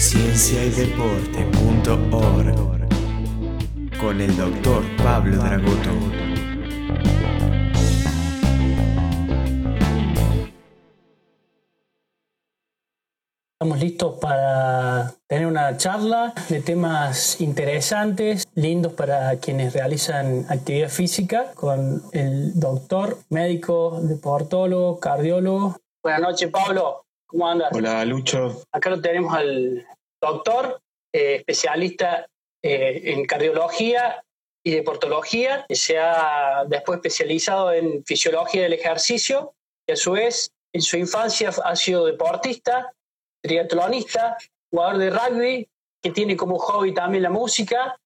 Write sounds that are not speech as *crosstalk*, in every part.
cienciaydeporte.org con el doctor Pablo Dragoto. Estamos listos para tener una charla de temas interesantes, lindos para quienes realizan actividad física, con el doctor, médico, deportólogo, cardiólogo. Buenas noches, Pablo. ¿Cómo andas? Hola, Lucho. Acá lo tenemos al doctor, eh, especialista eh, en cardiología y deportología, que se ha después especializado en fisiología del ejercicio, y a su vez en su infancia ha sido deportista, triatlonista, jugador de rugby, que tiene como hobby también la música.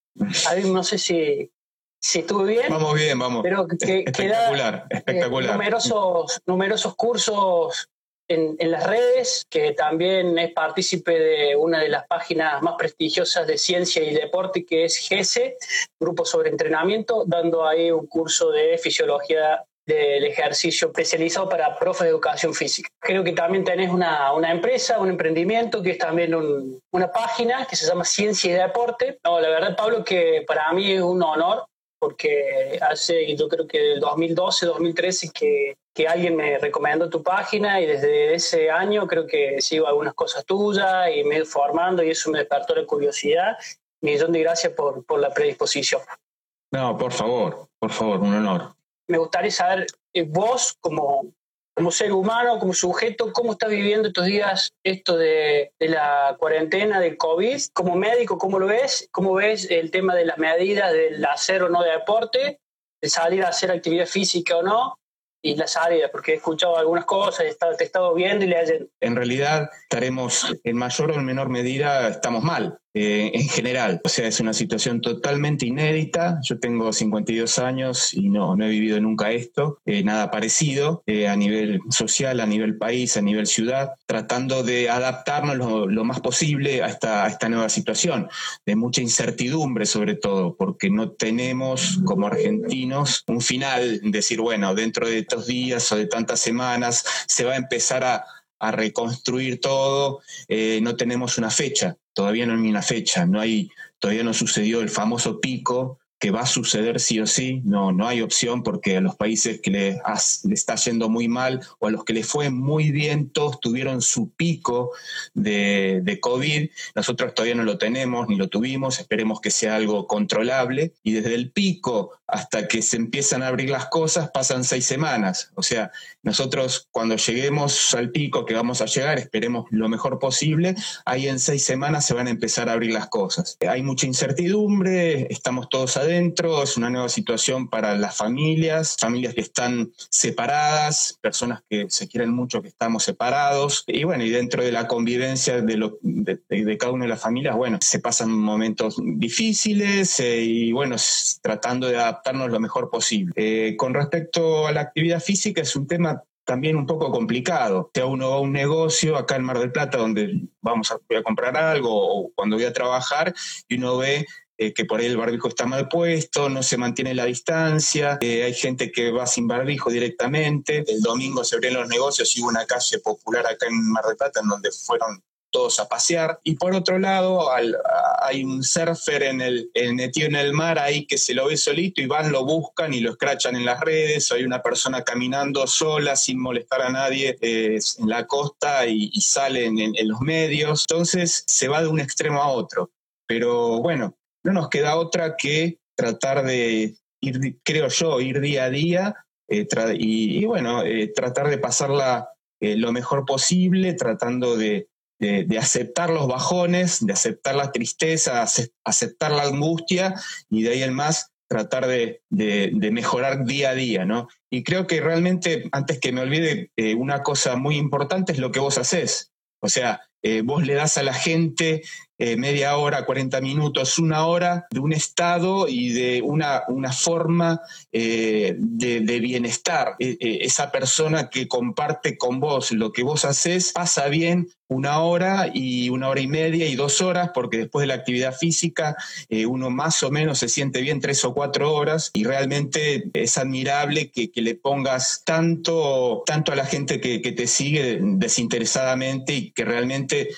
A ver, no sé si, si estuve bien. Vamos bien, vamos. Pero que, *laughs* espectacular, eh, espectacular. numerosos, numerosos cursos en, en, las redes, que también es partícipe de una de las páginas más prestigiosas de ciencia y deporte, que es GESE, Grupo sobre Entrenamiento, dando ahí un curso de fisiología del ejercicio especializado para profes de educación física. Creo que también tenés una, una empresa, un emprendimiento, que es también un, una página que se llama Ciencia y Deporte. No, la verdad, Pablo, que para mí es un honor porque hace, yo creo que el 2012, 2013 que, que alguien me recomendó tu página y desde ese año creo que sigo algunas cosas tuyas y me he formando y eso me despertó la curiosidad. Millón de gracias por, por la predisposición. No, por favor, por favor, un honor. Me gustaría saber, eh, vos como, como ser humano, como sujeto, ¿cómo estás viviendo estos días esto de, de, la cuarentena, del COVID? Como médico, ¿cómo lo ves? ¿Cómo ves el tema de las medidas del hacer o no de deporte? De salir a hacer actividad física o no? Y las áreas, porque he escuchado algunas cosas, he estado, viendo y le hayan... En realidad estaremos, en mayor o en menor medida, estamos mal. Eh, en general. O sea, es una situación totalmente inédita. Yo tengo 52 años y no, no he vivido nunca esto, eh, nada parecido eh, a nivel social, a nivel país, a nivel ciudad, tratando de adaptarnos lo, lo más posible a esta, a esta, nueva situación, de mucha incertidumbre sobre todo, porque no tenemos como argentinos un final, decir, bueno, dentro de días o de tantas semanas se va a empezar a, a reconstruir todo, eh, no tenemos una fecha, todavía no hay una fecha, no hay, todavía no sucedió el famoso pico que va a suceder sí o sí, no, no hay opción porque a los países que le, está yendo muy mal o a los que les fue muy bien, todos tuvieron su pico de, de, COVID, nosotros todavía no lo tenemos ni lo tuvimos, esperemos que sea algo controlable. Y desde el pico hasta que se empiezan a abrir las cosas pasan seis semanas, o sea, nosotros cuando lleguemos al pico que vamos a llegar, esperemos lo mejor posible, ahí en seis semanas se van a empezar a abrir las cosas. Hay mucha incertidumbre, estamos todos adentro, es una nueva situación para las familias, familias que están separadas, personas que se quieren mucho que estamos separados, y bueno, y dentro de la convivencia de, lo, de, de cada una de las familias, bueno, se pasan momentos difíciles eh, y bueno, tratando de adaptarnos lo mejor posible. Eh, con respecto a la actividad física, es un tema también un poco complicado. Sea, uno va a un negocio acá en Mar del Plata donde vamos a comprar algo o cuando voy a trabajar y uno ve eh, que por ahí el barbijo está mal puesto, no se mantiene la distancia, eh, hay gente que va sin barbijo directamente. El domingo se abrieron los negocios y hubo una calle popular acá en Mar del Plata en donde fueron todos a pasear. Y por otro lado, hay un surfer en el, metido en el mar ahí que se lo ve solito y van, lo buscan y lo escrachan en las redes. Hay una persona caminando sola sin molestar a nadie en la costa y, y salen en, en los medios. Entonces se va de un extremo a otro. Pero bueno, no nos queda otra que tratar de ir, creo yo, ir día a día eh, y, y, bueno, eh, tratar de pasarla eh, lo mejor posible, tratando de, de, aceptar los bajones, de aceptar la tristeza, aceptar la angustia y de ahí en más tratar de, de, de, mejorar día a día, ¿no? Y creo que realmente, antes que me olvide, eh, una cosa muy importante es lo que vos haces. O sea, eh, vos le das a la gente eh, media hora, 40 minutos, una hora de un estado y de una, una forma eh, de, de, bienestar. Eh, esa persona que comparte con vos lo que vos haces pasa bien una hora y una hora y media y dos horas, porque después de la actividad física eh, uno más o menos se siente bien tres o cuatro horas y realmente es admirable que, que le pongas tanto, tanto a la gente que, que te sigue desinteresadamente y que realmente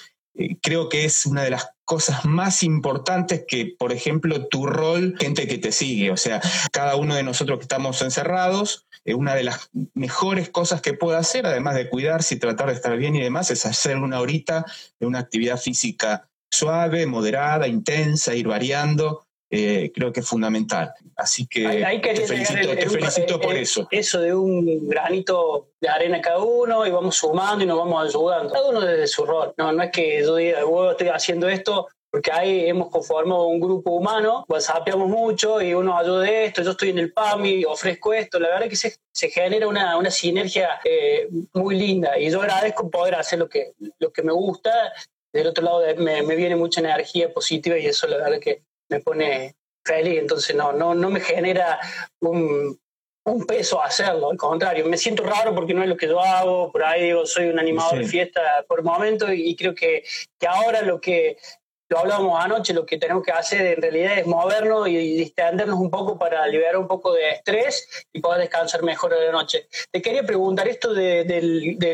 creo que es una de las cosas más importantes que, por ejemplo, tu rol, gente que te sigue. O sea, cada uno de nosotros que estamos encerrados, eh, una de las mejores cosas que puedo hacer, además de cuidarse y tratar de estar bien y demás, es hacer una horita de una actividad física suave, moderada, intensa, ir variando. Eh, creo que es fundamental. Así que te felicito, por eso. Eso de un granito de arena cada uno y vamos sumando y nos vamos ayudando. Cada uno desde su rol. No, no es que yo diga, estoy haciendo esto porque ahí hemos conformado un grupo humano, whatsappeamos mucho y uno ayuda de esto, yo estoy en el PAMI, ofrezco esto, la verdad es que se, se genera una, una sinergia eh, muy linda y yo agradezco poder hacer lo que, lo que me gusta, del otro lado me, me viene mucha energía positiva y eso la verdad que me pone feliz, entonces no, no, no me genera un, un peso hacerlo, al contrario, me siento raro porque no es lo que yo hago, por ahí digo, soy un animador de fiesta por momento y, y creo que, que ahora lo que, lo hablábamos anoche, lo que tenemos que hacer en realidad es movernos y distendernos un poco para liberar un poco de estrés y poder descansar mejor de la noche. Te quería preguntar esto de,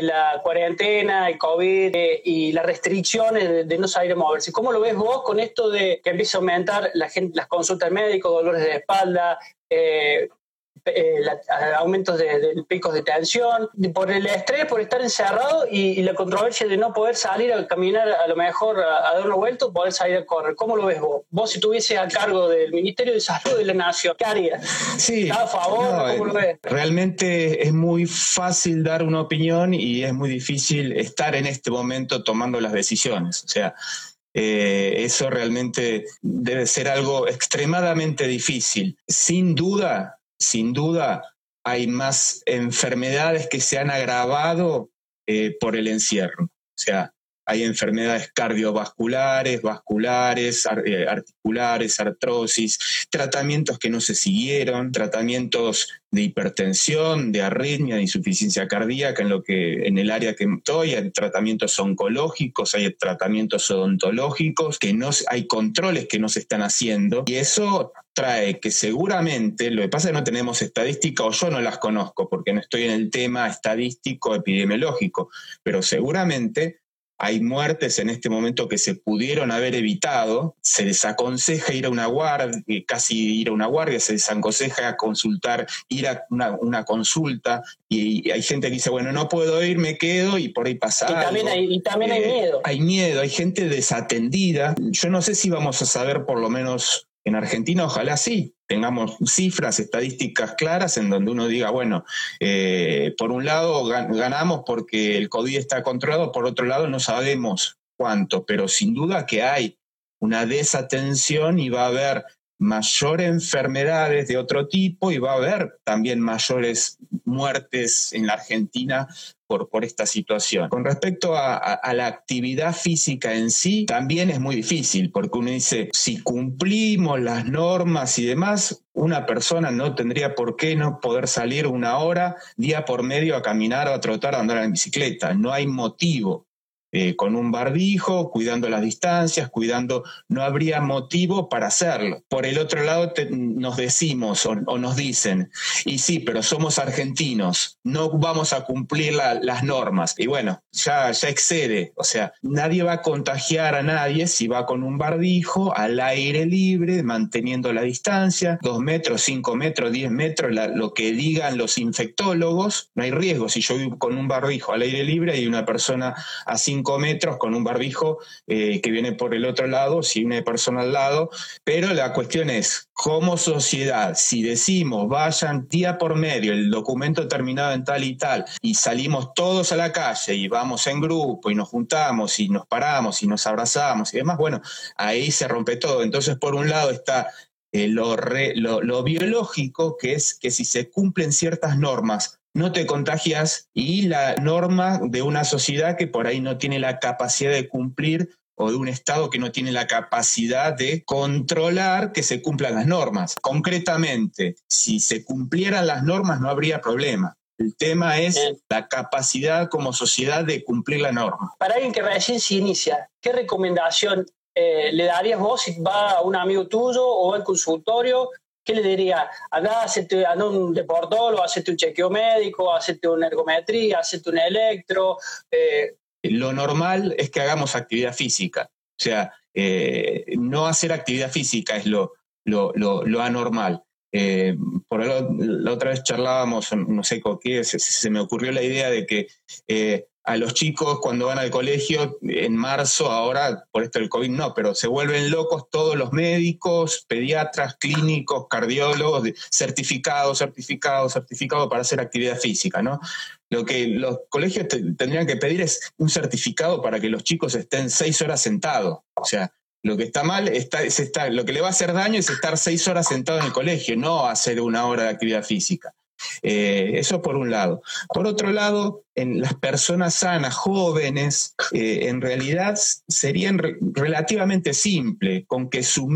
la cuarentena, el COVID eh, y las restricciones de, no salir a moverse. ¿Cómo lo ves vos con esto de que empieza a aumentar la gente, las consultas médicas, dolores de espalda, eh, eh, aumentos de, picos de tensión, por el estrés, por estar encerrado y, la controversia de no poder salir a caminar, a lo mejor a, dar una vuelta, poder salir a correr. ¿Cómo lo ves vos? Vos si tuvieses a cargo del Ministerio de Salud de la Nación, ¿qué harías? Sí. a favor? ¿Cómo lo ves? Realmente es muy fácil dar una opinión y es muy difícil estar en este momento tomando las decisiones. O sea, eh, eso realmente debe ser algo extremadamente difícil. Sin duda, sin duda hay más enfermedades que se han agravado eh, por el encierro. O sea, hay enfermedades cardiovasculares, vasculares, eh, articulares, artrosis, tratamientos que no se siguieron, tratamientos de hipertensión, de arritmia, de insuficiencia cardíaca, en lo que en el área que estoy, hay tratamientos oncológicos, hay tratamientos odontológicos, que no hay controles que no se están haciendo y eso trae que seguramente, lo que pasa es que no tenemos estadística o yo no las conozco porque no estoy en el tema estadístico epidemiológico, pero seguramente hay muertes en este momento que se pudieron haber evitado, se desaconseja ir a una guardia, eh, casi ir a una guardia, se desaconseja consultar, ir a una, consulta, y, hay gente que dice, bueno, no puedo ir, me quedo, y por ahí pasa. Y también, hay, también hay eh, miedo. Hay miedo, hay gente desatendida. Yo no sé si vamos a saber por lo menos en Argentina, ojalá sí, tengamos cifras, estadísticas claras en donde uno diga, bueno, eh, por un lado ganamos porque el COVID está controlado, por otro lado no sabemos cuánto, pero sin duda que hay una desatención y va a haber mayores enfermedades de otro tipo y va a haber también mayores muertes en la Argentina por, por esta situación. Con respecto a, la actividad física en sí, también es muy difícil, porque uno dice, si cumplimos las normas y demás, una persona no tendría por qué no poder salir una hora día por medio a caminar o a trotar a andar en bicicleta. No hay motivo. Eh, con un barbijo, cuidando las distancias, cuidando, no habría motivo para hacerlo. Por el otro lado, nos decimos o, nos dicen, y sí, pero somos argentinos, no vamos a cumplir las normas. Y bueno, ya, ya excede, o sea, nadie va a contagiar a nadie si va con un barbijo al aire libre, manteniendo la distancia, dos metros, cinco metros, diez metros, lo que digan los infectólogos, no hay riesgo. Si yo vivo con un barbijo al aire libre y una persona a cinco metros con un barbijo eh, que viene por el otro lado, si una persona al lado, pero la cuestión es, como sociedad, si decimos vayan día por medio, el documento terminado en tal y tal, y salimos todos a la calle y vamos en grupo y nos juntamos y nos paramos y nos abrazamos y demás, bueno, ahí se rompe todo. Entonces, por un lado está eh, lo, lo, biológico, que es que si se cumplen ciertas normas no te contagias y la norma de una sociedad que por ahí no tiene la capacidad de cumplir o de un Estado que no tiene la capacidad de controlar que se cumplan las normas. Concretamente, si se cumplieran las normas no habría problema. El tema es la capacidad como sociedad de cumplir la norma. Para alguien que recién se inicia, ¿qué recomendación eh, le darías vos si va a un amigo tuyo o va al consultorio ¿qué le diría? Anda, hacete, anda un deportólogo, hacete un chequeo médico, hacete una ergometría, hacete un electro. Eh, lo normal es que hagamos actividad física. O sea, eh, no hacer actividad física es lo, anormal. Eh, por la otra vez charlábamos, no sé con qué, se, me ocurrió la idea de que eh, a los chicos cuando van al colegio en marzo, ahora por esto del COVID no, pero se vuelven locos todos los médicos, pediatras, clínicos, cardiólogos, certificados, certificados, certificados para hacer actividad física, ¿no? Lo que los colegios tendrían que pedir es un certificado para que los chicos estén seis horas sentados. O sea, lo que está mal está, es estar, lo que le va a hacer daño es estar seis horas sentado en el colegio, no hacer una hora de actividad física. Eh, eso por un lado. Por otro lado, en las personas sanas, jóvenes, eh, en realidad serían relativamente simple, con que su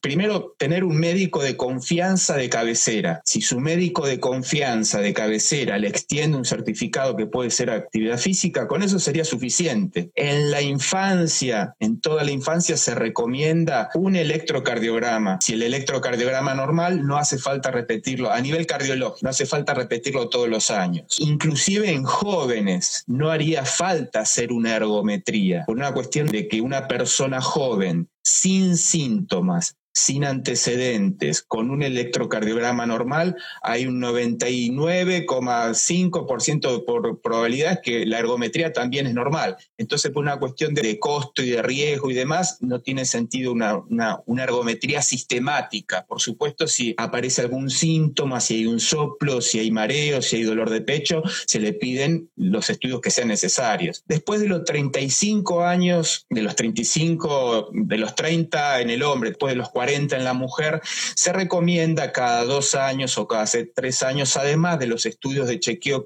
primero tener un médico de confianza de cabecera. Si su médico de confianza de cabecera le extiende un certificado que puede ser actividad física, con eso sería suficiente. En la infancia, en toda la infancia se recomienda un electrocardiograma. Si el electrocardiograma normal no hace falta repetirlo a nivel cardiológico, no hace falta repetirlo todos los años. Inclusive en jóvenes no haría falta hacer una ergometría, por una cuestión de que una persona joven sin síntomas sin antecedentes, con un electrocardiograma normal, hay un 99,5% de probabilidad que la ergometría también es normal. Entonces, por una cuestión de costo y de riesgo y demás, no tiene sentido una, una, ergometría sistemática. Por supuesto, si aparece algún síntoma, si hay un soplo, si hay mareo, si hay dolor de pecho, se le piden los estudios que sean necesarios. Después de los 35 años, de los 35, de los 30 en el hombre, después de los 40, en la mujer, se recomienda cada dos años o cada tres años, además de los estudios de chequeo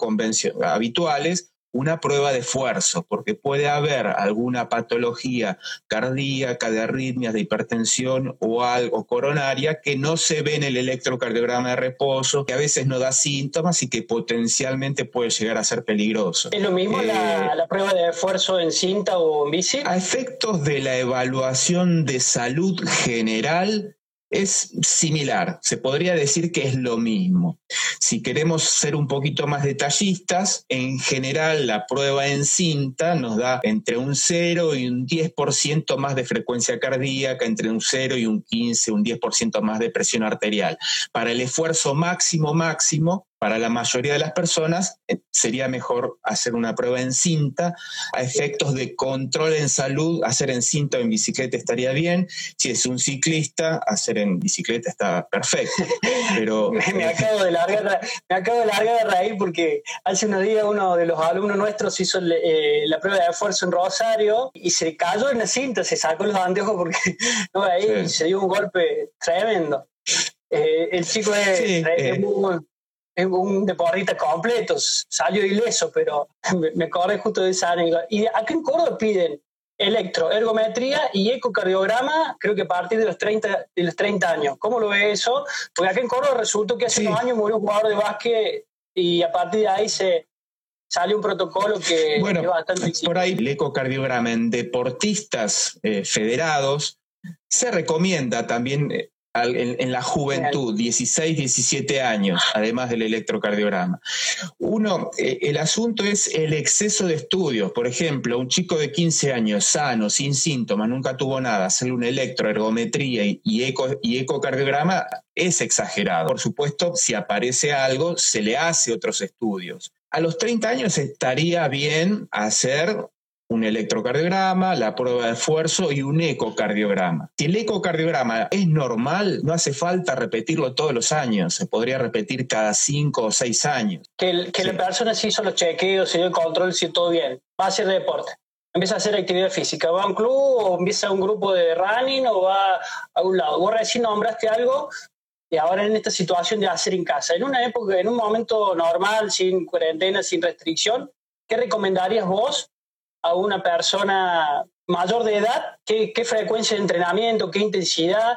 habituales, una prueba de esfuerzo, porque puede haber alguna patología cardíaca, de arritmias, de hipertensión o algo coronaria que no se ve en el electrocardiograma de reposo, que a veces no da síntomas y que potencialmente puede llegar a ser peligroso. ¿Es lo mismo la, eh, la, prueba de esfuerzo en cinta o en bici? A efectos de la evaluación de salud general, es similar, se podría decir que es lo mismo. Si queremos ser un poquito más detallistas, en general la prueba en cinta nos da entre un 0 y un 10% más de frecuencia cardíaca, entre un 0 y un 15, un 10% más de presión arterial. Para el esfuerzo máximo máximo, para la mayoría de las personas eh, sería mejor hacer una prueba en cinta. A efectos de control en salud, hacer en cinta o en bicicleta estaría bien. Si es un ciclista, hacer en bicicleta está perfecto. *laughs* Pero, me, acabo de largar, me acabo de largar de raíz porque hace unos días uno de los alumnos nuestros hizo eh, la prueba de esfuerzo en Rosario y se cayó en la cinta, se sacó los anteojos porque *laughs* no, ahí se dio un golpe tremendo. Eh, el chico es, muy, un deportista completo, salió ileso, pero me, corre justo de esa anécdota. Y acá en Córdoba piden electroergometría y ecocardiograma, creo que a partir de los 30, de los 30 años. ¿Cómo lo ve eso? Porque acá en Córdoba resultó que hace unos años murió un jugador de básquet y a partir de ahí se sale un protocolo que bueno, es bastante Por ahí el ecocardiograma en deportistas eh, federados se recomienda también en, la juventud, 16, 17 años, además del electrocardiograma. Uno, eh, el asunto es el exceso de estudios. Por ejemplo, un chico de 15 años, sano, sin síntomas, nunca tuvo nada, hacerle una electroergometría y, eco, y ecocardiograma es exagerado. Por supuesto, si aparece algo, se le hace otros estudios. A los 30 años estaría bien hacer un electrocardiograma, la prueba de esfuerzo y un ecocardiograma. Si el ecocardiograma es normal, no hace falta repetirlo todos los años, se podría repetir cada cinco o seis años. Que, que la persona se hizo los chequeos, se dio el control, si todo bien, va a hacer deporte. Empieza a hacer actividad física, va a un club o empieza a un grupo de running o va a un lado. Vos recién nombraste algo y ahora en esta situación de hacer en casa. En una época, en un momento normal, sin cuarentena, sin restricción, ¿qué recomendarías vos a una persona mayor de edad, ¿qué, frecuencia de entrenamiento, qué intensidad,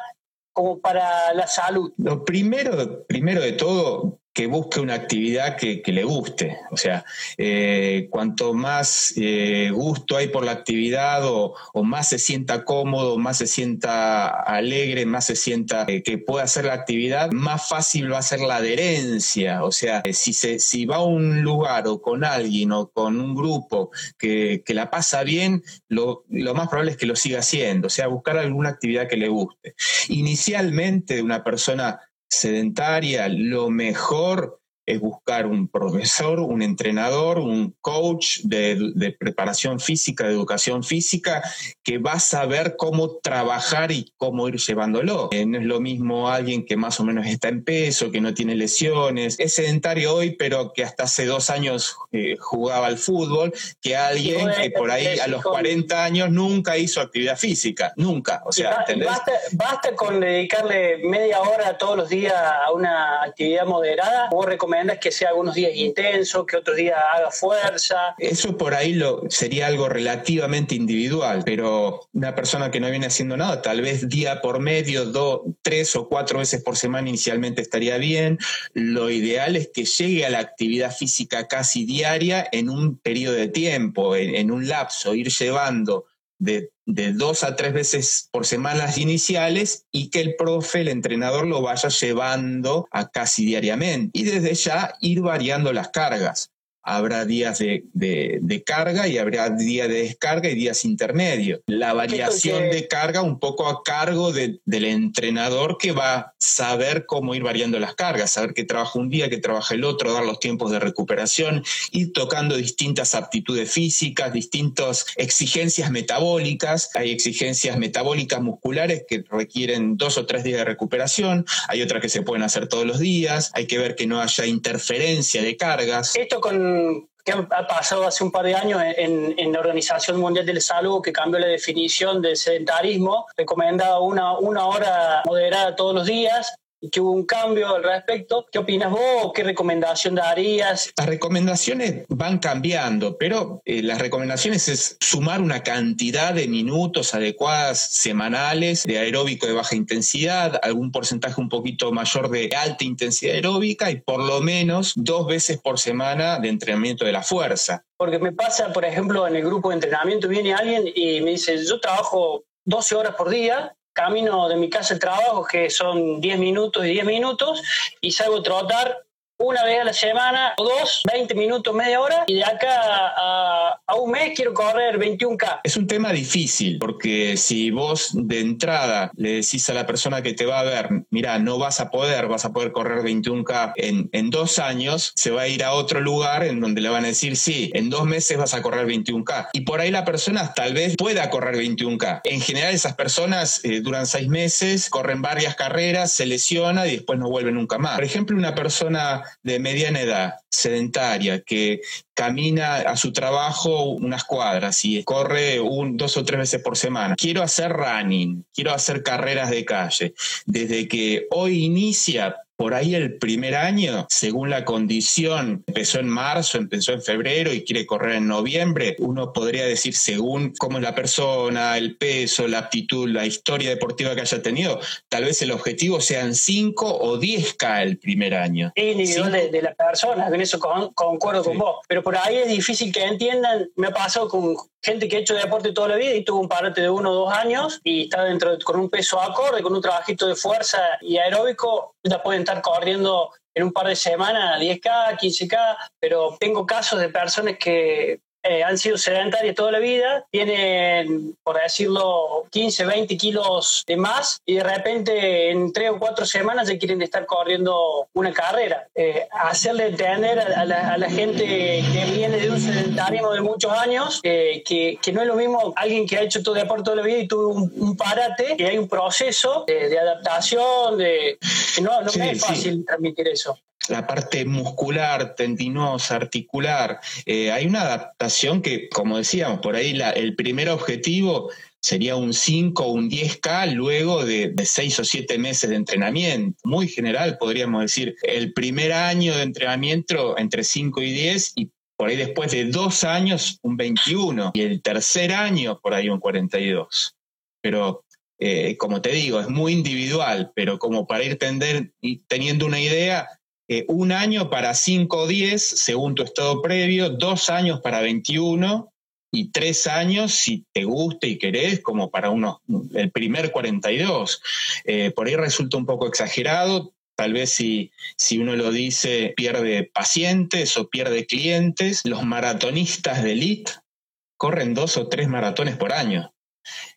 como para la salud? Lo primero, primero de todo, que busque una actividad que, le guste. O sea, eh, cuanto más eh, gusto hay por la actividad o, más se sienta cómodo, más se sienta alegre, más se sienta eh, que puede hacer la actividad, más fácil va a ser la adherencia. O sea, si, se, si va a un lugar o con alguien o con un grupo que, la pasa bien, lo, lo más probable es que lo siga haciendo. O sea, buscar alguna actividad que le guste. Inicialmente, una persona sedentaria, lo mejor es buscar un profesor, un entrenador, un coach de, preparación física, de educación física, que va a saber cómo trabajar y cómo ir llevándolo. Eh, no es lo mismo alguien que más o menos está en peso, que no tiene lesiones, es sedentario hoy, pero que hasta hace dos años eh, jugaba al fútbol, que alguien que por ahí a los 40 años nunca hizo actividad física, nunca. O sea, basta, basta, con dedicarle media hora todos los días a una actividad moderada. ¿Vos es que sea algunos días intenso, que otros días haga fuerza. Eso por ahí lo, sería algo relativamente individual, pero una persona que no viene haciendo nada, tal vez día por medio, dos, tres o cuatro veces por semana inicialmente estaría bien. Lo ideal es que llegue a la actividad física casi diaria en un periodo de tiempo, en un lapso, ir llevando de, dos a tres veces por semana iniciales y que el profe, el entrenador, lo vaya llevando a casi diariamente. Y desde ya ir variando las cargas habrá días de, carga y habrá días de descarga y días intermedios. La variación de carga un poco a cargo del entrenador que va a saber cómo ir variando las cargas, saber que trabaja un día, que trabaja el otro, dar los tiempos de recuperación, ir tocando distintas aptitudes físicas, distintas exigencias metabólicas. Hay exigencias metabólicas musculares que requieren dos o tres días de recuperación, hay otras que se pueden hacer todos los días, hay que ver que no haya interferencia de cargas. Esto con que ha pasado hace un par de años en, en, la Organización Mundial de la Salud, que cambió la definición de sedentarismo, recomendaba una, una hora moderada todos los días que hubo un cambio al respecto. ¿Qué opinas vos? ¿Qué recomendación darías? Las recomendaciones van cambiando, pero eh, las recomendaciones es sumar una cantidad de minutos adecuadas semanales de aeróbico de baja intensidad, algún porcentaje un poquito mayor de alta intensidad aeróbica y por lo menos dos veces por semana de entrenamiento de la fuerza. Porque me pasa, por ejemplo, en el grupo de entrenamiento viene alguien y me dice, yo trabajo 12 horas por día camino de mi casa al trabajo, que son 10 minutos y 10 minutos, y salgo a trotar una vez a la semana o dos, 20 minutos, media hora, y de acá a, un mes quiero correr 21K. Es un tema difícil, porque si vos de entrada le decís a la persona que te va a ver, mira, no vas a poder, vas a poder correr 21K en, en dos años, se va a ir a otro lugar en donde le van a decir, sí, en dos meses vas a correr 21K. Y por ahí la persona tal vez pueda correr 21K. En general esas personas eh, duran seis meses, corren varias carreras, se lesiona y después no vuelven nunca más. Por ejemplo, una persona de mediana edad, sedentaria, que camina a su trabajo unas cuadras y corre un, dos o tres veces por semana. Quiero hacer running, quiero hacer carreras de calle. Desde que hoy inicia, por ahí el primer año, según la condición, empezó en marzo, empezó en febrero y quiere correr en noviembre, uno podría decir según cómo es la persona, el peso, la aptitud, la historia deportiva que haya tenido, tal vez el objetivo sean 5 o 10K el primer año. Individual de, la persona, en eso concuerdo con vos, pero por ahí es difícil que entiendan, me ha pasado con gente que ha hecho deporte toda la vida y tuvo un parate de uno o dos años y está dentro con un peso acorde, con un trabajito de fuerza y aeróbico, ya pueden estar corriendo en un par de semanas 10K, 15K, pero tengo casos de personas que eh, han sido sedentarias toda la vida, tienen, por decirlo, 15, 20 kilos de más y de repente en tres o cuatro semanas ya quieren estar corriendo una carrera. Eh, hacerle entender a, la, gente que viene de un sedentarismo de muchos años eh, que, que, no es lo mismo alguien que ha hecho todo deporte toda la vida y tuvo un, parate, que hay un proceso de, adaptación, de, no, no es fácil transmitir eso la parte muscular, tendinosa, articular. Eh, hay una adaptación que, como decíamos, por ahí el primer objetivo sería un 5 o un 10K luego de, de 6 o 7 meses de entrenamiento. Muy general, podríamos decir, el primer año de entrenamiento entre 5 y 10 y por ahí después de dos años un 21 y el tercer año por ahí un 42. Pero eh, como te digo, es muy individual, pero como para ir teniendo una idea, eh, un año para 5 o 10 según tu estado previo, dos años para 21 y tres años si te gusta y querés, como para unos, el primer 42. Eh, por ahí resulta un poco exagerado, Tal vez si, si, uno lo dice, pierde pacientes o pierde clientes. Los maratonistas de elite corren dos o tres maratones por año.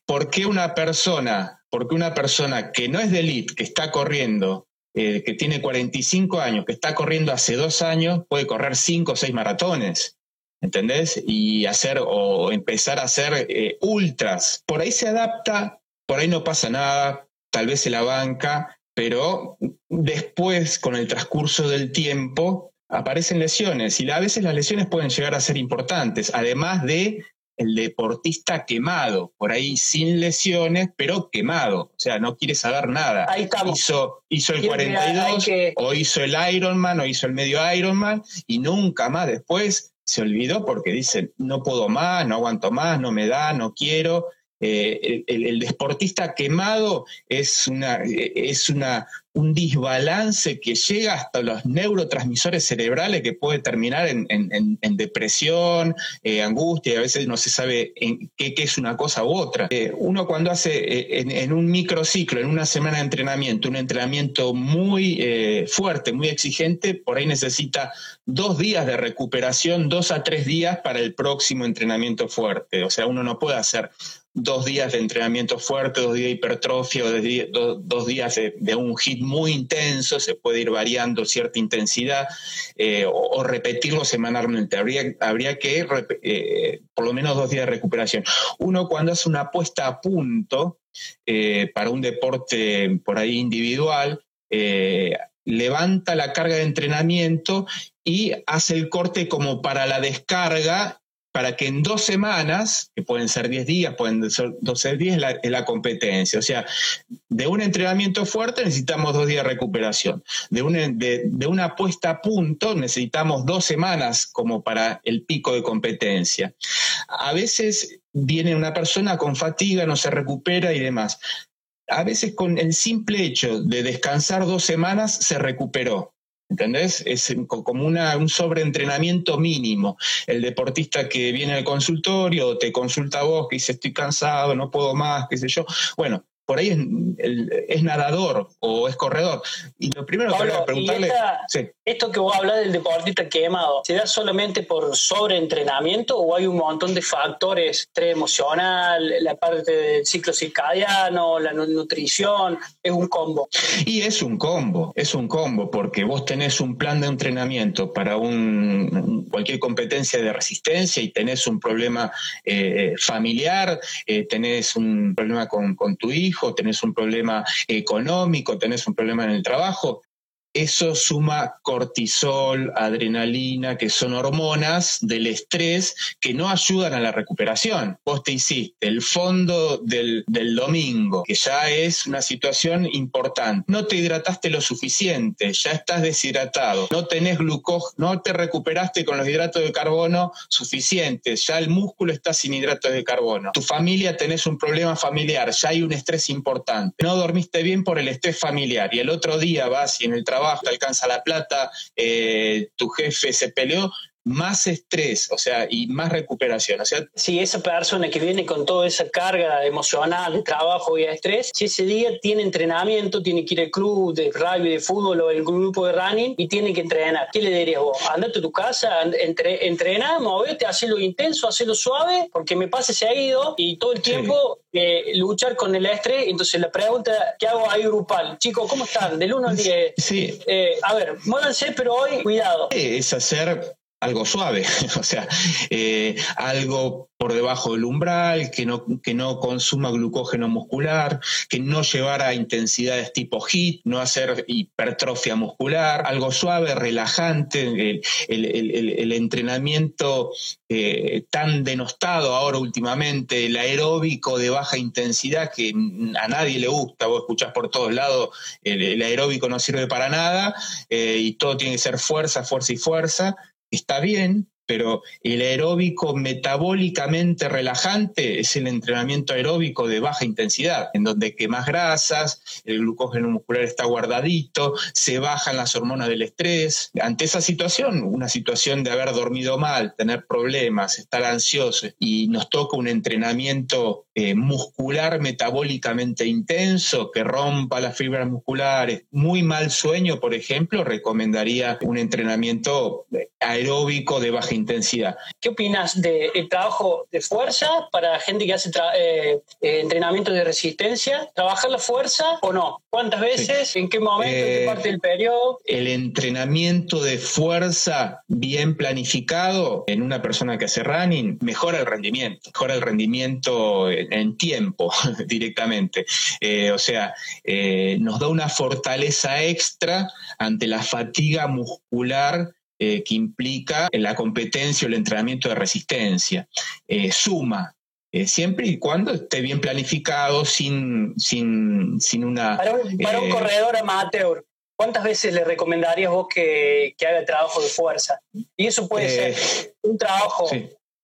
¿Por qué una persona, porque una persona que no es de elite, que está corriendo, eh, que tiene 45 años, que está corriendo hace dos años, puede correr cinco o seis maratones? ¿Entendés? Y hacer o empezar a hacer eh, ultras. Por ahí se adapta, por ahí no pasa nada, tal vez se la banca, pero después, con el transcurso del tiempo, aparecen lesiones y a veces las lesiones pueden llegar a ser importantes, además de el deportista quemado, por ahí sin lesiones, pero quemado, o sea, no quiere saber nada. Ahí estamos. Hizo, hizo el 42, o hizo el Ironman, o hizo el medio Ironman, y nunca más después se olvidó porque dice, no puedo más, no aguanto más, no me da, no quiero, eh, el, deportista quemado es, una, es una, un desbalance que llega hasta los neurotransmisores cerebrales que puede terminar en, depresión, eh, angustia, y a veces no se sabe en qué, es una cosa u otra. Eh, uno cuando hace en, un microciclo, en una semana de entrenamiento, un entrenamiento muy fuerte, muy exigente, por ahí necesita dos días de recuperación, dos a tres días para el próximo entrenamiento fuerte. O sea, uno no puede hacer dos días de entrenamiento fuerte, dos días de hipertrofia, dos, días de, un hit muy intenso, se puede ir variando cierta intensidad eh, o, repetirlo semanalmente. Habría, habría que eh, por lo menos dos días de recuperación. Uno cuando hace una apuesta a punto eh, para un deporte por ahí individual, levanta la carga de entrenamiento y hace el corte como para la descarga para que en dos semanas, que pueden ser 10 días, pueden ser 12 días, la, es la competencia. O sea, de un entrenamiento fuerte necesitamos dos días de recuperación. De una, de, una apuesta a punto necesitamos dos semanas como para el pico de competencia. A veces viene una persona con fatiga, no se recupera y demás. A veces con el simple hecho de descansar dos semanas se recuperó. ¿Entendés? Es como una, un sobreentrenamiento mínimo. El deportista que viene al consultorio te consulta a vos, que dice estoy cansado, no puedo más, qué sé yo. Bueno, por ahí es, nadador o es corredor. Y lo primero que voy a preguntarle. Esto que vos hablas del deportista quemado, ¿se da solamente por sobreentrenamiento o hay un montón de factores, estrés emocional, la parte del ciclo circadiano, la nutrición? Es un combo. Y es un combo, es un combo, porque vos tenés un plan de entrenamiento para un, cualquier competencia de resistencia y tenés un problema eh, familiar, eh, tenés un problema con tu hijo tenés un problema económico, tenés un problema en el trabajo, eso suma cortisol, adrenalina, que son hormonas del estrés que no ayudan a la recuperación. Vos te hiciste el fondo del, domingo, que ya es una situación importante. No te hidrataste lo suficiente, ya estás deshidratado. No tenés glucógeno, no te recuperaste con los hidratos de carbono suficientes, ya el músculo está sin hidratos de carbono. Tu familia tenés un problema familiar, ya hay un estrés importante. No dormiste bien por el estrés familiar y el otro día vas y en el trabajo te alcanza la plata, eh, tu jefe se peleó, más estrés, o sea, y más recuperación. O sea, si esa persona que viene con toda esa carga emocional de trabajo y de estrés, si ese día tiene entrenamiento, tiene que ir al club de rugby, de fútbol o el grupo de running y tiene que entrenar, ¿qué le dirías vos? Andate a tu casa, entre, entrena, movete, hazlo intenso, hazlo suave, porque me pasa se ha ido y todo el tiempo eh, luchar con el estrés. Entonces la pregunta que hago ahí grupal, chicos, ¿cómo están? Del 1 al 10. Sí. Eh, a ver, muévanse, pero hoy cuidado. Es hacer algo suave, *laughs* o sea, eh, algo por debajo del umbral, que no, que no consuma glucógeno muscular, que no llevara intensidades tipo HIT, no hacer hipertrofia muscular, algo suave, relajante, el, entrenamiento eh, tan denostado ahora últimamente, el aeróbico de baja intensidad que a nadie le gusta, vos escuchás por todos lados, el, aeróbico no sirve para nada eh, y todo tiene que ser fuerza, fuerza y fuerza está bien, pero el aeróbico metabólicamente relajante es el entrenamiento aeróbico de baja intensidad, en donde quemas grasas, el glucógeno muscular está guardadito, se bajan las hormonas del estrés. Ante esa situación, una situación de haber dormido mal, tener problemas, estar ansioso y nos toca un entrenamiento eh, muscular metabólicamente intenso que rompa las fibras musculares, muy mal sueño, por ejemplo, recomendaría un entrenamiento aeróbico de baja intensidad. ¿Qué opinas del trabajo de fuerza para gente que hace eh, eh, entrenamiento de resistencia? ¿Trabajar la fuerza o no? ¿Cuántas veces? ¿En qué momento? ¿En qué parte del periodo? El entrenamiento de fuerza bien planificado en una persona que hace running mejora el rendimiento, mejora el rendimiento en tiempo *laughs* directamente. Eh, o sea, eh, nos da una fortaleza extra ante la fatiga muscular eh, que implica la competencia o el entrenamiento de resistencia. suma, siempre y cuando esté bien planificado, sin, sin, sin una... Para un, corredor amateur, ¿cuántas veces le recomendarías vos que, haga el trabajo de fuerza? Y eso puede ser un trabajo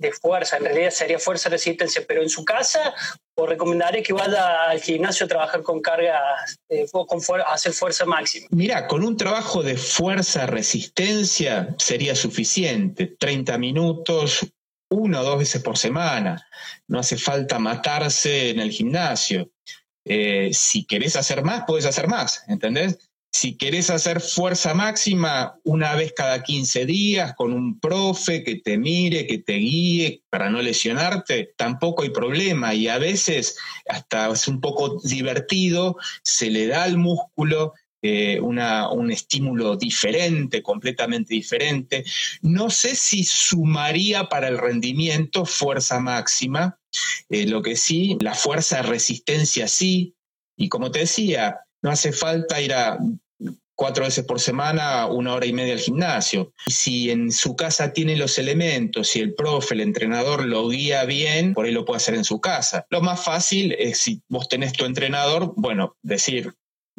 de fuerza, en realidad sería fuerza resistencia, pero en su casa o recomendaré que vaya al gimnasio a trabajar con cargas, eh, con hacer fuerza máxima. Mira, con un trabajo de fuerza resistencia sería suficiente, 30 minutos, una o dos veces por semana. No hace falta matarse en el gimnasio. Eh, si querés hacer más, puedes hacer más, ¿entendés? Si querés hacer fuerza máxima una vez cada 15 días con un profe que te mire, que te guíe para no lesionarte, tampoco hay problema. Y a veces hasta es un poco divertido, se le da al músculo eh, un estímulo diferente, completamente diferente. No sé si sumaría para el rendimiento fuerza máxima, eh, lo que sí, la fuerza de resistencia sí. Y como te decía, no hace falta ir a cuatro veces por semana, una hora y media al gimnasio. Y si en su casa tiene los elementos, si el profe, el entrenador lo guía bien, por ahí lo puede hacer en su casa. Lo más fácil es si vos tenés tu entrenador, bueno, decir,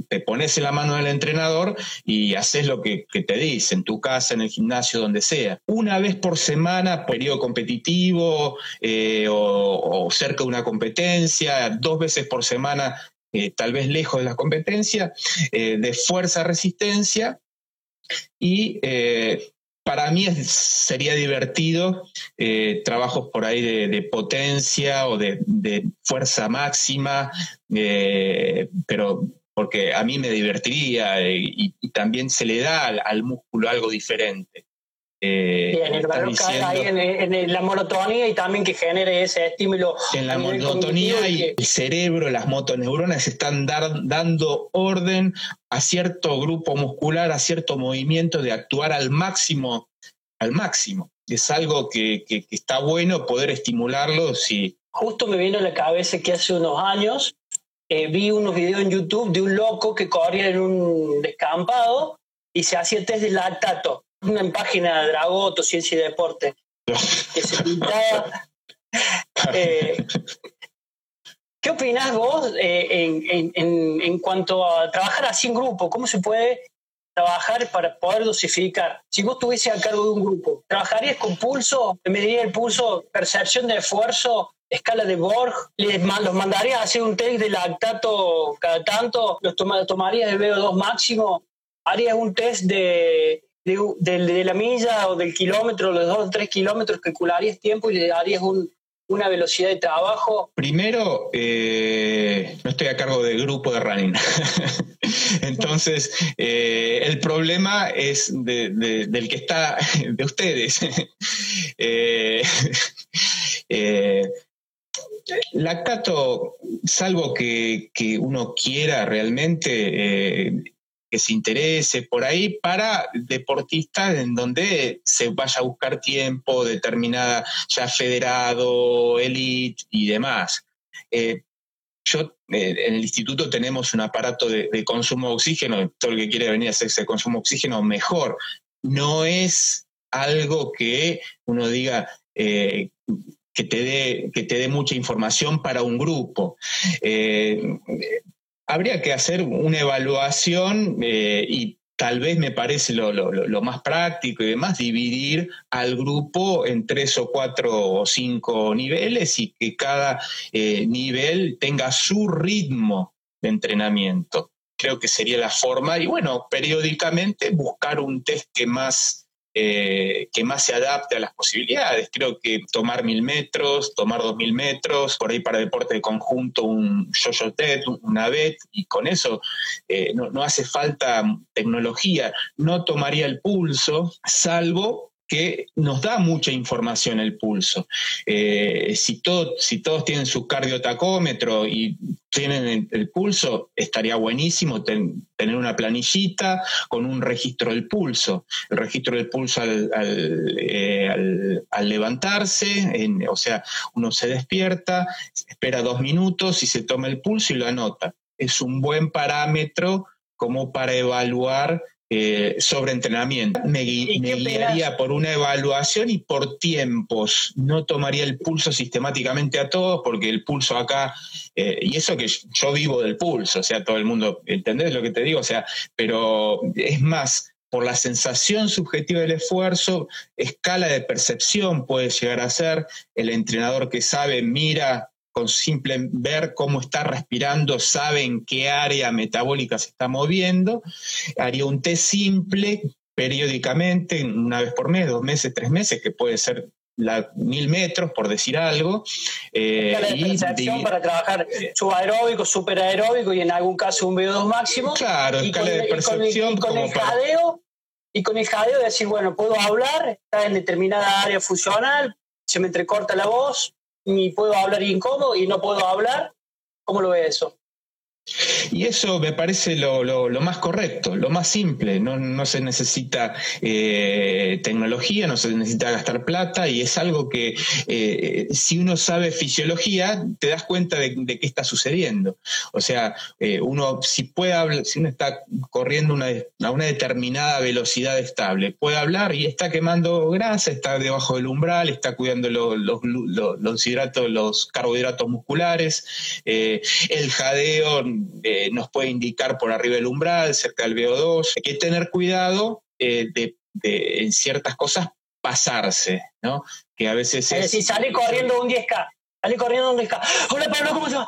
te pones en la mano del entrenador y haces lo que, te dice, en tu casa, en el gimnasio, donde sea. Una vez por semana, periodo competitivo eh, o, o, cerca de una competencia, dos veces por semana eh, tal vez lejos de la competencia, eh, de fuerza-resistencia y eh, para mí sería divertido trabajos por ahí de, potencia o de, fuerza máxima, pero porque a mí me divertiría y, también se le da al músculo algo diferente. Eh, en el valor ahí en, la monotonía y también que genere ese estímulo. En la monotonía y el cerebro, las motoneuronas están dando orden a cierto grupo muscular, a cierto movimiento de actuar al máximo, al máximo. Es algo que, está bueno poder estimularlo si... Justo me vino a la cabeza que hace unos años eh, vi unos videos en YouTube de un loco que corría en un descampado y se hacía test de lactato una página de Dragoto, Ciencia y Deporte, que se pintaba. *laughs* Eh, ¿Qué opinás vos eh, en, cuanto a trabajar así en grupo? ¿Cómo se puede trabajar para poder dosificar? Si vos estuviese a cargo de un grupo, ¿trabajarías con pulso? ¿Te mediría el pulso? ¿Percepción de esfuerzo? escala de Borg, les los mandarías a hacer un test de lactato cada tanto, los tomarías de VO2 máximo, harías un test de de, la milla o del kilómetro, los dos o tres kilómetros, calcularías tiempo y le darías una velocidad de trabajo? Primero, eh, no estoy a cargo del grupo de running. *laughs* Entonces, eh, el problema es del que está, de ustedes. *laughs* eh, eh lactato, salvo que, que, uno quiera realmente, se interese por ahí para deportistas en donde se vaya a buscar tiempo, determinada ya federado, elite y demás. Eh, yo eh, en el instituto tenemos un aparato de, consumo de oxígeno, todo el que quiere venir a hacer ese consumo de oxígeno mejor. No es algo que uno diga, eh, que te dé mucha información para un grupo habría que hacer una evaluación eh, y tal vez me parece lo, más práctico y demás, dividir al grupo en tres o cuatro o cinco niveles y que cada eh, nivel tenga su ritmo de entrenamiento. Creo que sería la forma y bueno, periódicamente buscar un test que más eh, que más se adapte a las posibilidades. Creo que tomar mil metros, tomar dos mil metros, por ahí para deporte de conjunto un yo-yo TED, una BET, y con eso eh, no, no hace falta tecnología. No tomaría el pulso, salvo que nos da mucha información el pulso. Eh, si, si todos tienen su cardiotacómetro y tienen el, pulso, estaría buenísimo tener una planillita con un registro del pulso. El registro del pulso al, eh, levantarse, o sea, uno se despierta, espera dos minutos y se toma el pulso y lo anota. Es un buen parámetro como para evaluar eh, sobre entrenamiento. Me, guiaría por una evaluación y por tiempos. No tomaría el pulso sistemáticamente a todos, porque el pulso acá, eh, y eso que yo vivo del pulso, o sea, todo el mundo, ¿entendés lo que te digo? O sea, pero es más, por la sensación subjetiva del esfuerzo, escala de percepción puede llegar a ser, el entrenador que sabe, mira con simple ver cómo está respirando, sabe en qué área metabólica se está moviendo. Haría un test simple periódicamente, una vez por mes, dos meses, tres meses, que puede ser la, mil metros, por decir algo. Eh, y para trabajar subaeróbico, superaeróbico y en algún caso un VO2 máximo. Claro, escala de percepción. Y con, el, jadeo, y con el jadeo decir, bueno, puedo hablar, está en determinada área funcional, se me entrecorta la voz, ni puedo hablar incómodo y no puedo hablar. ¿Cómo lo ve eso? Y eso me parece lo, más correcto, lo más simple. No, se necesita eh, tecnología, no se necesita gastar plata y es algo que eh, si uno sabe fisiología, te das cuenta de, qué está sucediendo. O sea, eh, uno si puede hablar, si uno está corriendo a una determinada velocidad estable, puede hablar y está quemando grasa, está debajo del umbral, está cuidando los, los hidratos, los carbohidratos musculares, el jadeo eh, nos puede indicar por arriba del umbral, cerca del VO2. Hay que tener cuidado eh, de, en ciertas cosas pasarse, ¿no? Que a veces es... decir, sale corriendo un 10K, sale corriendo un 10K. Hola Pablo, ¿cómo se va?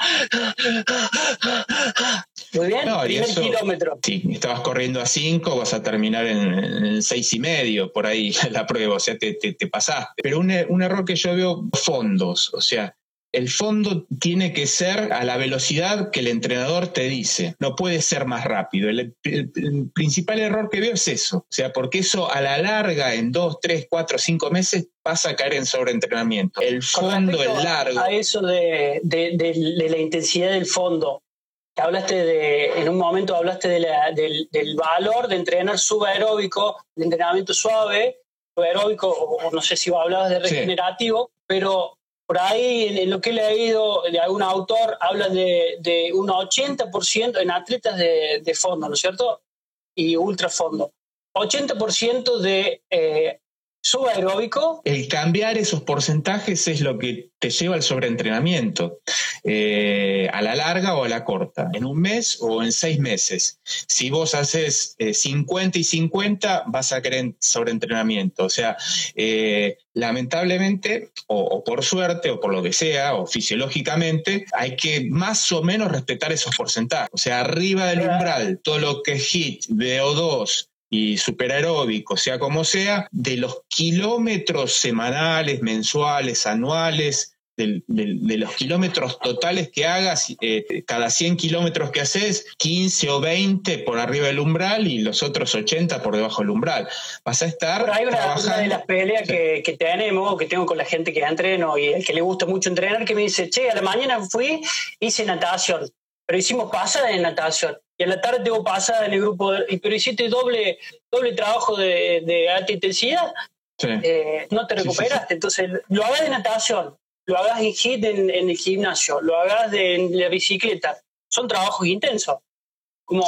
Muy bien, no, primer kilómetro. Sí, estabas corriendo a 5, vas a terminar en, 6 y medio, por ahí *laughs* la prueba, o sea, te, te, pasaste. Pero un, un error que yo veo, fondos, o sea, el fondo tiene que ser a la velocidad que el entrenador te dice. No puede ser más rápido. El, principal error que veo es eso. O sea, porque eso a la larga, en dos, tres, cuatro, cinco meses, pasa a caer en sobreentrenamiento. El fondo, el largo. A eso de, la intensidad del fondo. Hablaste de, en un momento hablaste del, del, valor de entrenar subaeróbico, de entrenamiento suave, subaeróbico, o no sé si hablabas de regenerativo, pero por ahí, en lo que he leído de algún autor, habla de, de un 80% en atletas de, fondo, ¿no es cierto? Y ultrafondo. 80% de eh, subaeróbico. El cambiar esos porcentajes es lo que te lleva al sobreentrenamiento, eh, a la larga o a la corta, en un mes o en seis meses. Si vos haces 50 eh, y 50, vas a querer sobreentrenamiento. O sea, eh, lamentablemente, o, por suerte, o por lo que sea, o fisiológicamente, hay que más o menos respetar esos porcentajes. O sea, arriba del umbral, todo lo que es HIT, VO2, y superaeróbico, sea como sea, de los kilómetros semanales, mensuales, anuales, de, los kilómetros totales que hagas, eh, cada 100 kilómetros que haces, 15 o 20 por arriba del umbral y los otros 80 por debajo del umbral. Vas a estar. hay una, de las peleas que, que, tenemos, que tengo con la gente que entreno y el que le gusta mucho entrenar, que me dice: Che, a la mañana fui, hice natación, pero hicimos pasada en natación. Y a la tarde tengo pasada en el grupo, de, pero hiciste doble, doble trabajo de, alta intensidad, eh, no te recuperaste. Entonces, lo hagas de natación, lo hagas en HIT en, el gimnasio, lo hagas de, en la bicicleta, son trabajos intensos.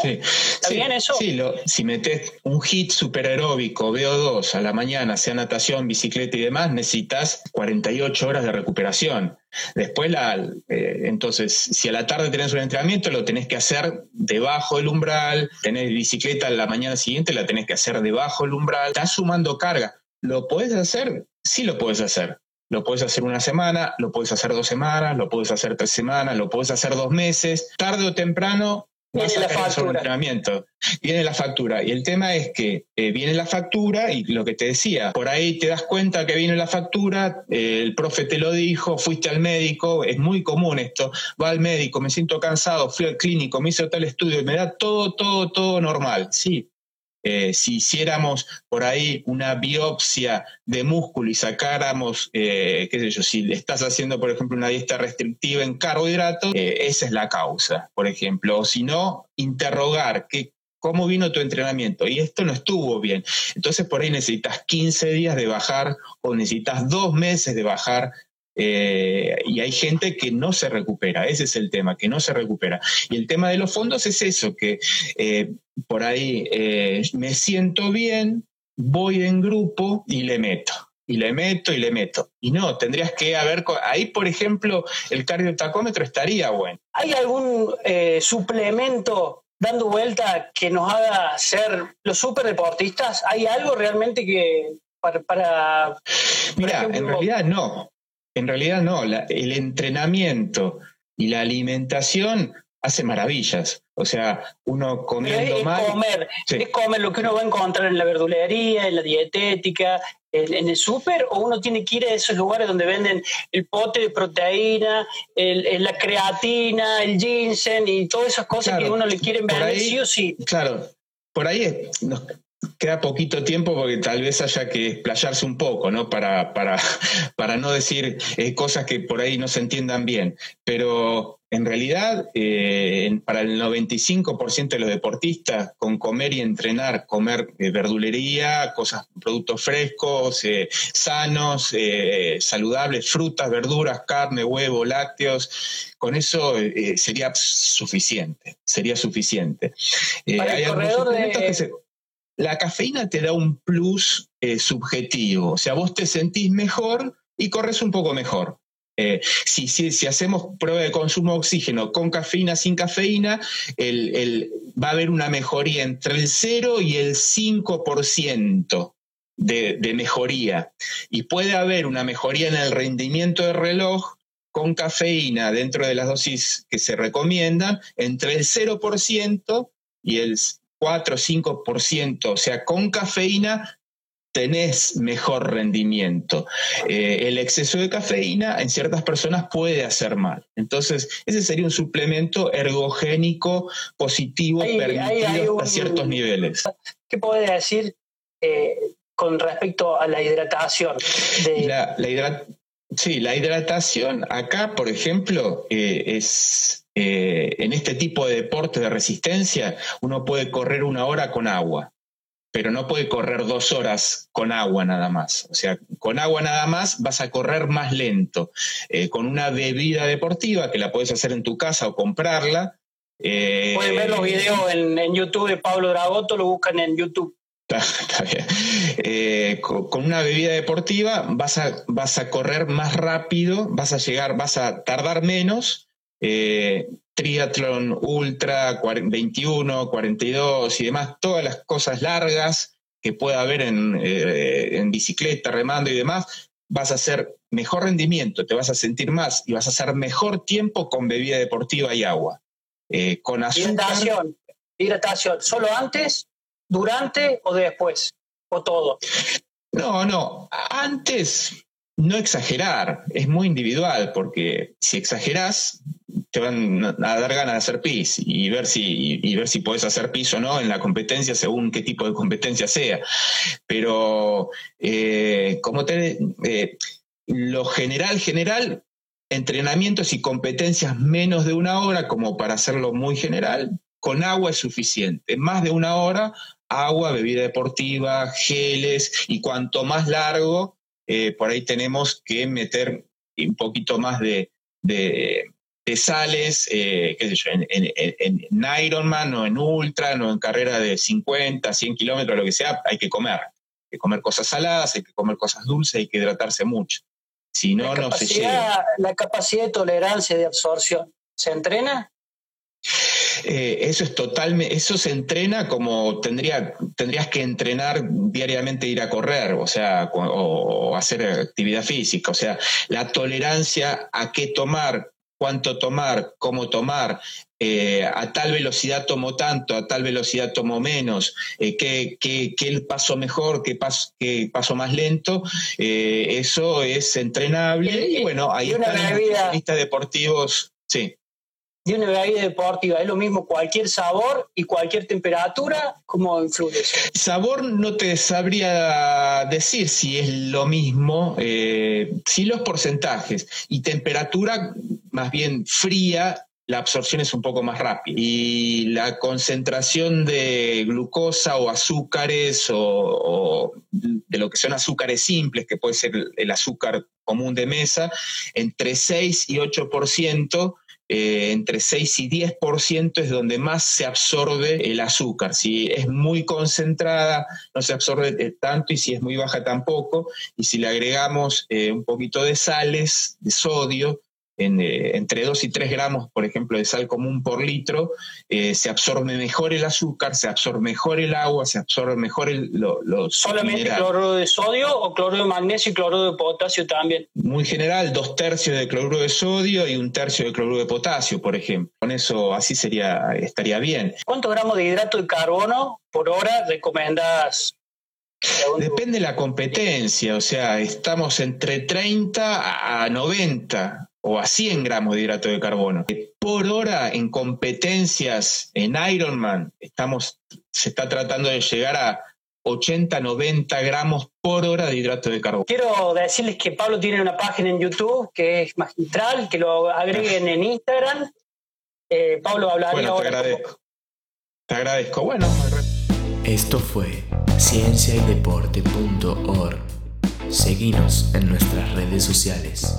Sí. ¿Está bien eso? Sí, si metes un hit super aeróbico, VO2 a la mañana, sea natación, bicicleta y demás, necesitas 48 horas de recuperación. Después, la, eh, entonces, si a la tarde tenés un entrenamiento, lo tenés que hacer debajo del umbral, tenés bicicleta la mañana siguiente, la tenés que hacer debajo del umbral, estás sumando carga. ¿Lo puedes hacer? Sí lo puedes hacer. Lo puedes hacer una semana, lo puedes hacer dos semanas, lo puedes hacer tres semanas, lo puedes hacer dos meses. Tarde o temprano Viene la factura. Viene la factura. Y el tema es que eh, viene la factura y lo que te decía, por ahí te das cuenta que viene la factura, eh, el profe te lo dijo, fuiste al médico, es muy común esto, va al médico, me siento cansado, fui al clínico, me hizo tal estudio y me da todo, todo, todo normal. Sí, eh, si hiciéramos por ahí una biopsia de músculo y sacáramos, eh, qué sé yo, si estás haciendo, por ejemplo, una dieta restrictiva en carbohidratos, eh, esa es la causa, por ejemplo. O si no, interrogar cómo vino tu entrenamiento y esto no estuvo bien. Entonces por ahí necesitas 15 días de bajar o necesitas dos meses de bajar y hay gente que no se recupera, ese es el tema, que no se recupera. Y el tema de los fondos es eso, que por ahí eh, me siento bien, voy en grupo y le meto. Y le meto y le meto. Y no, tendrías que haber. Ahí, por ejemplo, el cardiotacómetro estaría bueno. ¿Hay algún eh, suplemento dando vuelta que nos haga ser los superdeportistas? ¿Hay algo realmente que para. Mira, en realidad no. En realidad no. el entrenamiento y la alimentación hace maravillas. O sea, uno comiendo es, mal. Comer, Es comer lo que uno va a encontrar en la verdulería, en la dietética, en, el súper, o uno tiene que ir a esos lugares donde venden el pote de proteína, el, la creatina, el ginseng y todas esas cosas que uno le quieren vender sí o sí. Claro, por ahí nos queda poquito tiempo porque tal vez haya que explayarse un poco, ¿no? Para, para, *laughs* para no decir eh, cosas que por ahí no se entiendan bien. Pero en realidad, eh, para el 95% de los deportistas, con comer y entrenar, comer eh, verdulería, cosas, productos frescos, sanos, saludables, frutas, verduras, carne, huevo, lácteos, con eso sería suficiente, sería suficiente. hay que la cafeína te da un plus subjetivo, o sea, vos te sentís mejor y corres un poco mejor. Eh, si, hacemos prueba de consumo de oxígeno con cafeína, sin cafeína, va a haber una mejoría entre el 0 y el 5% de, de mejoría. Y puede haber una mejoría en el rendimiento del reloj con cafeína dentro de las dosis que se recomiendan entre el 0% y el 4 o 5%, o sea, con cafeína tenés mejor rendimiento. Eh, el exceso de cafeína en ciertas personas puede hacer mal. Entonces, ese sería un suplemento ergogénico positivo permitido a ciertos niveles. ¿Qué puede decir eh, con respecto a la hidratación? sí, la hidratación acá, por ejemplo, eh, es... en este tipo de deporte de resistencia, uno puede correr una hora con agua pero no puede correr dos horas con agua nada más. O sea, con agua nada más vas a correr más lento. Eh, con una bebida deportiva, que la puedes hacer en tu casa o comprarla. Eh, Pueden ver los videos en, YouTube de Pablo Dragoto, lo buscan en YouTube. *laughs* Está, bien. Eh, con, una bebida deportiva vas a, vas a correr más rápido, vas a llegar, vas a tardar menos triatlón ultra, 21, 42 y demás, todas las cosas largas que pueda haber eh, en, bicicleta, remando y demás, vas a hacer mejor rendimiento, te vas a sentir más y vas a hacer mejor tiempo con bebida deportiva y agua. Eh, con azúcar. Hidratación, hidratación, ¿solo antes, durante o después? ¿O todo? No, no, antes no exagerar, es muy individual, porque si exagerás, te van a dar ganas de hacer pis y ver si, y, ver si puedes hacer pis o no en la competencia según qué tipo de competencia sea. Pero eh, como te, eh, lo general, general, entrenamientos y competencias menos de una hora, como para hacerlo muy general, con agua es suficiente. Más de una hora, agua, bebida deportiva, geles, y cuanto más largo, eh, por ahí tenemos que meter un poquito más de sales, eh, qué sé yo, en, en, Ironman o en Ultra, o en carrera de 50, 100 kilómetros, lo que sea, hay que comer. Hay que comer cosas saladas, hay que comer cosas dulces, hay que hidratarse mucho. Si no, no se llega. La capacidad de tolerancia de absorción, ¿se entrena? Eh, eso es totalmente, eso se entrena como tendría, tendrías que entrenar diariamente ir a correr, o sea, o, hacer actividad física, o sea, la tolerancia a qué tomar, cuánto tomar, cómo tomar, eh, a tal velocidad tomo tanto, a tal velocidad tomo menos, eh, qué, qué, paso mejor, qué paso, qué paso más lento, eso es entrenable. Y, bueno, ahí están los deportivos. Sí de una bebida deportiva? ¿Es lo mismo cualquier sabor y cualquier temperatura? ¿Cómo influye? Sabor no te sabría decir si es lo mismo, eh, sí los porcentajes. Y temperatura, más bien fría, la absorción es un poco más rápida. Y la concentración de glucosa o azúcares o, o, de lo que son azúcares simples, que puede ser el azúcar común de mesa, entre 6 y 8% eh, entre 6 y 10% es donde más se absorbe el azúcar. Si es muy concentrada, no se absorbe eh, tanto y si es muy baja tampoco. Y si le agregamos eh, un poquito de sales, de sodio, eh, entre 2 y 3 gramos, por ejemplo, de sal común por litro, eh, se absorbe mejor el azúcar, se absorbe mejor el agua, se absorbe mejor el, los ¿Solamente cloruro de sodio o cloruro de magnesio y cloruro de potasio también? Muy general, dos tercios de cloruro de sodio y un tercio de cloruro de potasio, por ejemplo. Con eso así sería, estaría bien. ¿Cuántos gramos de hidrato de carbono por hora recomendas Depende de la competencia, o sea, estamos entre 30 a 90 o a 100 gramos de hidrato de carbono. Por hora en competencias en Ironman estamos, se está tratando de llegar a 80, 90 gramos por hora de hidrato de carbono. Quiero decirles que Pablo tiene una página en YouTube que es magistral, que lo agreguen en Instagram. Eh, Pablo hablaría bueno, te Agradezco. Te agradezco. Bueno. Esto fue cienciaydeporte.org. Seguinos en nuestras redes sociales.